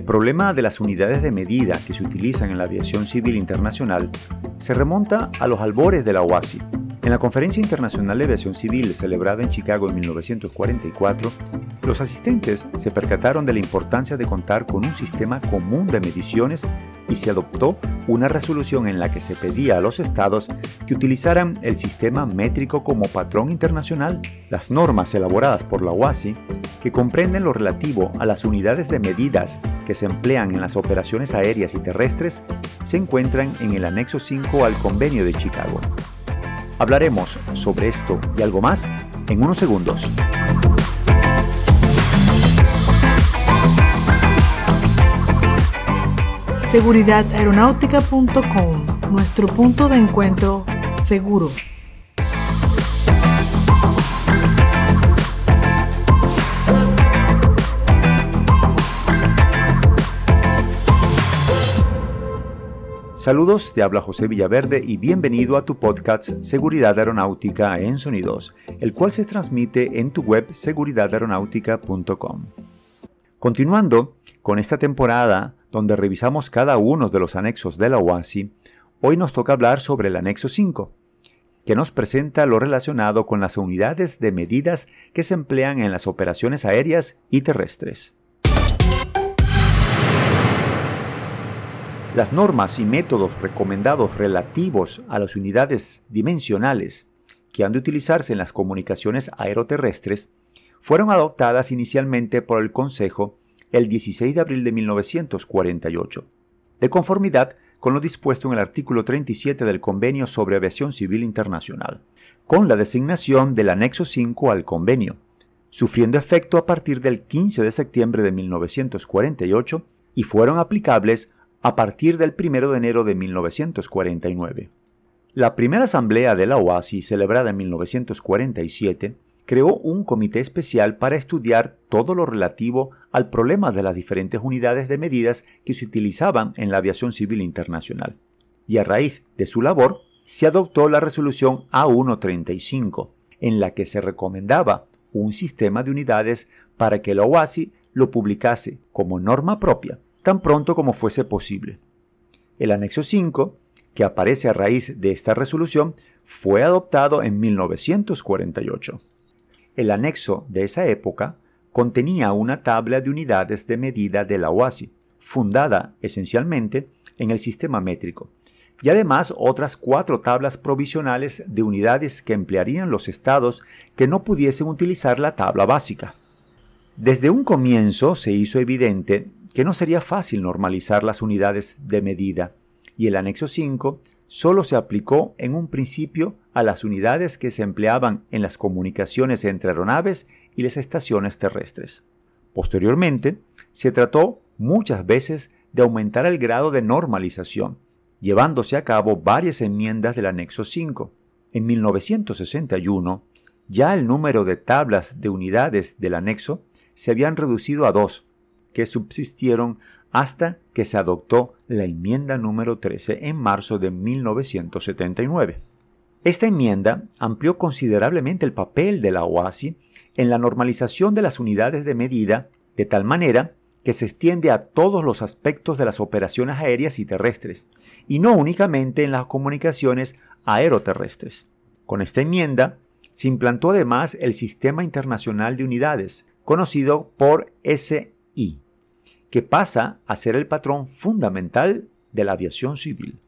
El problema de las unidades de medida que se utilizan en la aviación civil internacional se remonta a los albores de la OASI. En la Conferencia Internacional de Aviación Civil celebrada en Chicago en 1944, los asistentes se percataron de la importancia de contar con un sistema común de mediciones y se adoptó una resolución en la que se pedía a los estados que utilizaran el sistema métrico como patrón internacional. Las normas elaboradas por la OASI, que comprenden lo relativo a las unidades de medidas que se emplean en las operaciones aéreas y terrestres, se encuentran en el anexo 5 al Convenio de Chicago. Hablaremos sobre esto y algo más en unos segundos. Seguridadaeronáutica.com, nuestro punto de encuentro seguro. Saludos, te habla José Villaverde y bienvenido a tu podcast Seguridad Aeronáutica en Sonidos, el cual se transmite en tu web seguridadaeronáutica.com. Continuando con esta temporada donde revisamos cada uno de los anexos de la OASI, hoy nos toca hablar sobre el anexo 5, que nos presenta lo relacionado con las unidades de medidas que se emplean en las operaciones aéreas y terrestres. Las normas y métodos recomendados relativos a las unidades dimensionales que han de utilizarse en las comunicaciones aeroterrestres fueron adoptadas inicialmente por el Consejo el 16 de abril de 1948, de conformidad con lo dispuesto en el artículo 37 del Convenio sobre Aviación Civil Internacional, con la designación del anexo 5 al convenio, sufriendo efecto a partir del 15 de septiembre de 1948 y fueron aplicables a partir del 1 de enero de 1949. La primera asamblea de la OASI, celebrada en 1947, creó un comité especial para estudiar todo lo relativo al problema de las diferentes unidades de medidas que se utilizaban en la aviación civil internacional. Y a raíz de su labor, se adoptó la resolución A135, en la que se recomendaba un sistema de unidades para que la OASI lo publicase como norma propia tan pronto como fuese posible. El anexo 5, que aparece a raíz de esta resolución, fue adoptado en 1948. El anexo de esa época contenía una tabla de unidades de medida de la OASI, fundada esencialmente en el sistema métrico, y además otras cuatro tablas provisionales de unidades que emplearían los estados que no pudiesen utilizar la tabla básica. Desde un comienzo se hizo evidente que no sería fácil normalizar las unidades de medida, y el anexo 5 solo se aplicó en un principio a las unidades que se empleaban en las comunicaciones entre aeronaves y las estaciones terrestres. Posteriormente, se trató muchas veces de aumentar el grado de normalización, llevándose a cabo varias enmiendas del anexo 5. En 1961, ya el número de tablas de unidades del anexo se habían reducido a dos, que subsistieron hasta que se adoptó la enmienda número 13 en marzo de 1979. Esta enmienda amplió considerablemente el papel de la OASI en la normalización de las unidades de medida de tal manera que se extiende a todos los aspectos de las operaciones aéreas y terrestres, y no únicamente en las comunicaciones aeroterrestres. Con esta enmienda se implantó además el Sistema Internacional de Unidades, conocido por SI, que pasa a ser el patrón fundamental de la aviación civil.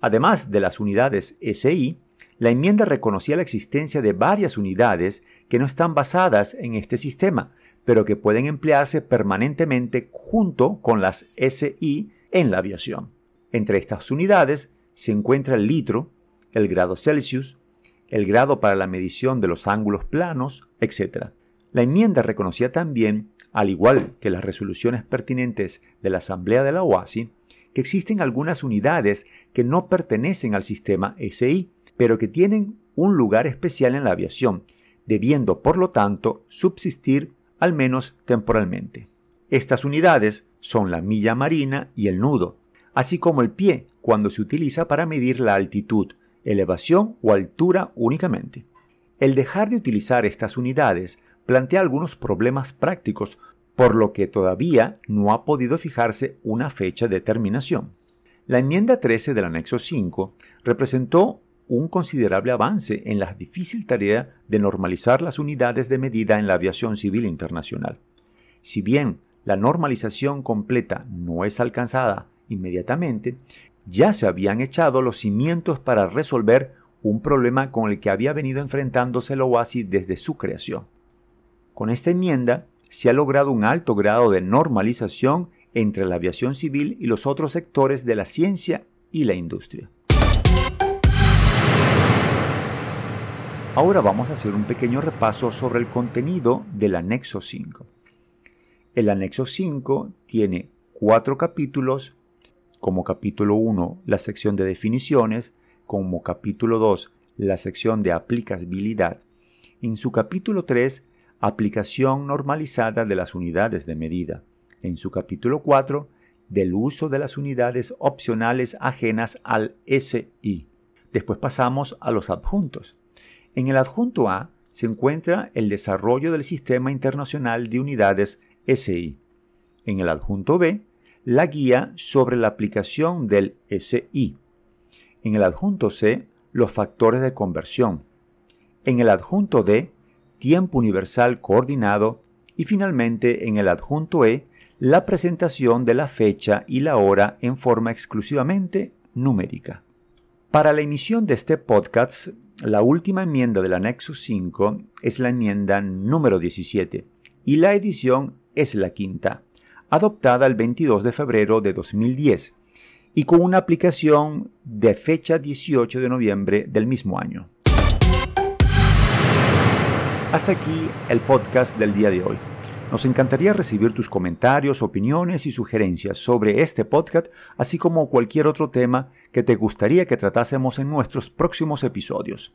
Además de las unidades SI, la enmienda reconocía la existencia de varias unidades que no están basadas en este sistema, pero que pueden emplearse permanentemente junto con las SI en la aviación. Entre estas unidades se encuentra el litro, el grado Celsius, el grado para la medición de los ángulos planos, etc. La enmienda reconocía también al igual que las resoluciones pertinentes de la Asamblea de la OASI, que existen algunas unidades que no pertenecen al sistema SI, pero que tienen un lugar especial en la aviación, debiendo por lo tanto subsistir al menos temporalmente. Estas unidades son la milla marina y el nudo, así como el pie cuando se utiliza para medir la altitud, elevación o altura únicamente. El dejar de utilizar estas unidades plantea algunos problemas prácticos por lo que todavía no ha podido fijarse una fecha de terminación. La enmienda 13 del anexo 5 representó un considerable avance en la difícil tarea de normalizar las unidades de medida en la aviación civil internacional. Si bien la normalización completa no es alcanzada inmediatamente, ya se habían echado los cimientos para resolver un problema con el que había venido enfrentándose el OASI desde su creación. Con esta enmienda se ha logrado un alto grado de normalización entre la aviación civil y los otros sectores de la ciencia y la industria. Ahora vamos a hacer un pequeño repaso sobre el contenido del anexo 5. El anexo 5 tiene cuatro capítulos, como capítulo 1 la sección de definiciones, como capítulo 2 la sección de aplicabilidad, en su capítulo 3 aplicación normalizada de las unidades de medida, en su capítulo 4 del uso de las unidades opcionales ajenas al SI. Después pasamos a los adjuntos. En el adjunto A se encuentra el desarrollo del Sistema Internacional de Unidades SI. En el adjunto B, la guía sobre la aplicación del SI. En el adjunto C, los factores de conversión. En el adjunto D, tiempo universal coordinado. Y finalmente, en el adjunto E, la presentación de la fecha y la hora en forma exclusivamente numérica. Para la emisión de este podcast la última enmienda del anexo 5 es la enmienda número 17 y la edición es la quinta, adoptada el 22 de febrero de 2010 y con una aplicación de fecha 18 de noviembre del mismo año. Hasta aquí el podcast del día de hoy. Nos encantaría recibir tus comentarios, opiniones y sugerencias sobre este podcast, así como cualquier otro tema que te gustaría que tratásemos en nuestros próximos episodios.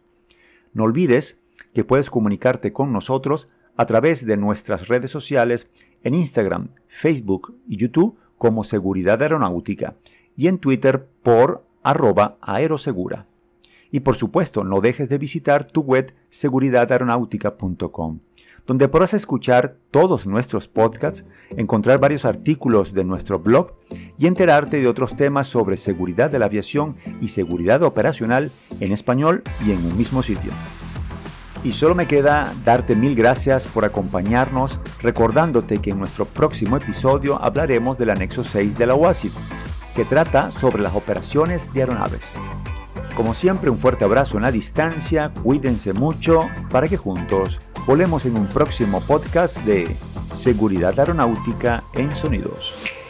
No olvides que puedes comunicarte con nosotros a través de nuestras redes sociales en Instagram, Facebook y YouTube como Seguridad Aeronáutica y en Twitter por arroba aerosegura. Y por supuesto, no dejes de visitar tu web seguridadaeronáutica.com donde podrás escuchar todos nuestros podcasts, encontrar varios artículos de nuestro blog y enterarte de otros temas sobre seguridad de la aviación y seguridad operacional en español y en un mismo sitio. Y solo me queda darte mil gracias por acompañarnos, recordándote que en nuestro próximo episodio hablaremos del anexo 6 de la OASI, que trata sobre las operaciones de aeronaves. Como siempre, un fuerte abrazo en la distancia, cuídense mucho para que juntos volvemos en un próximo podcast de Seguridad Aeronáutica en Sonidos.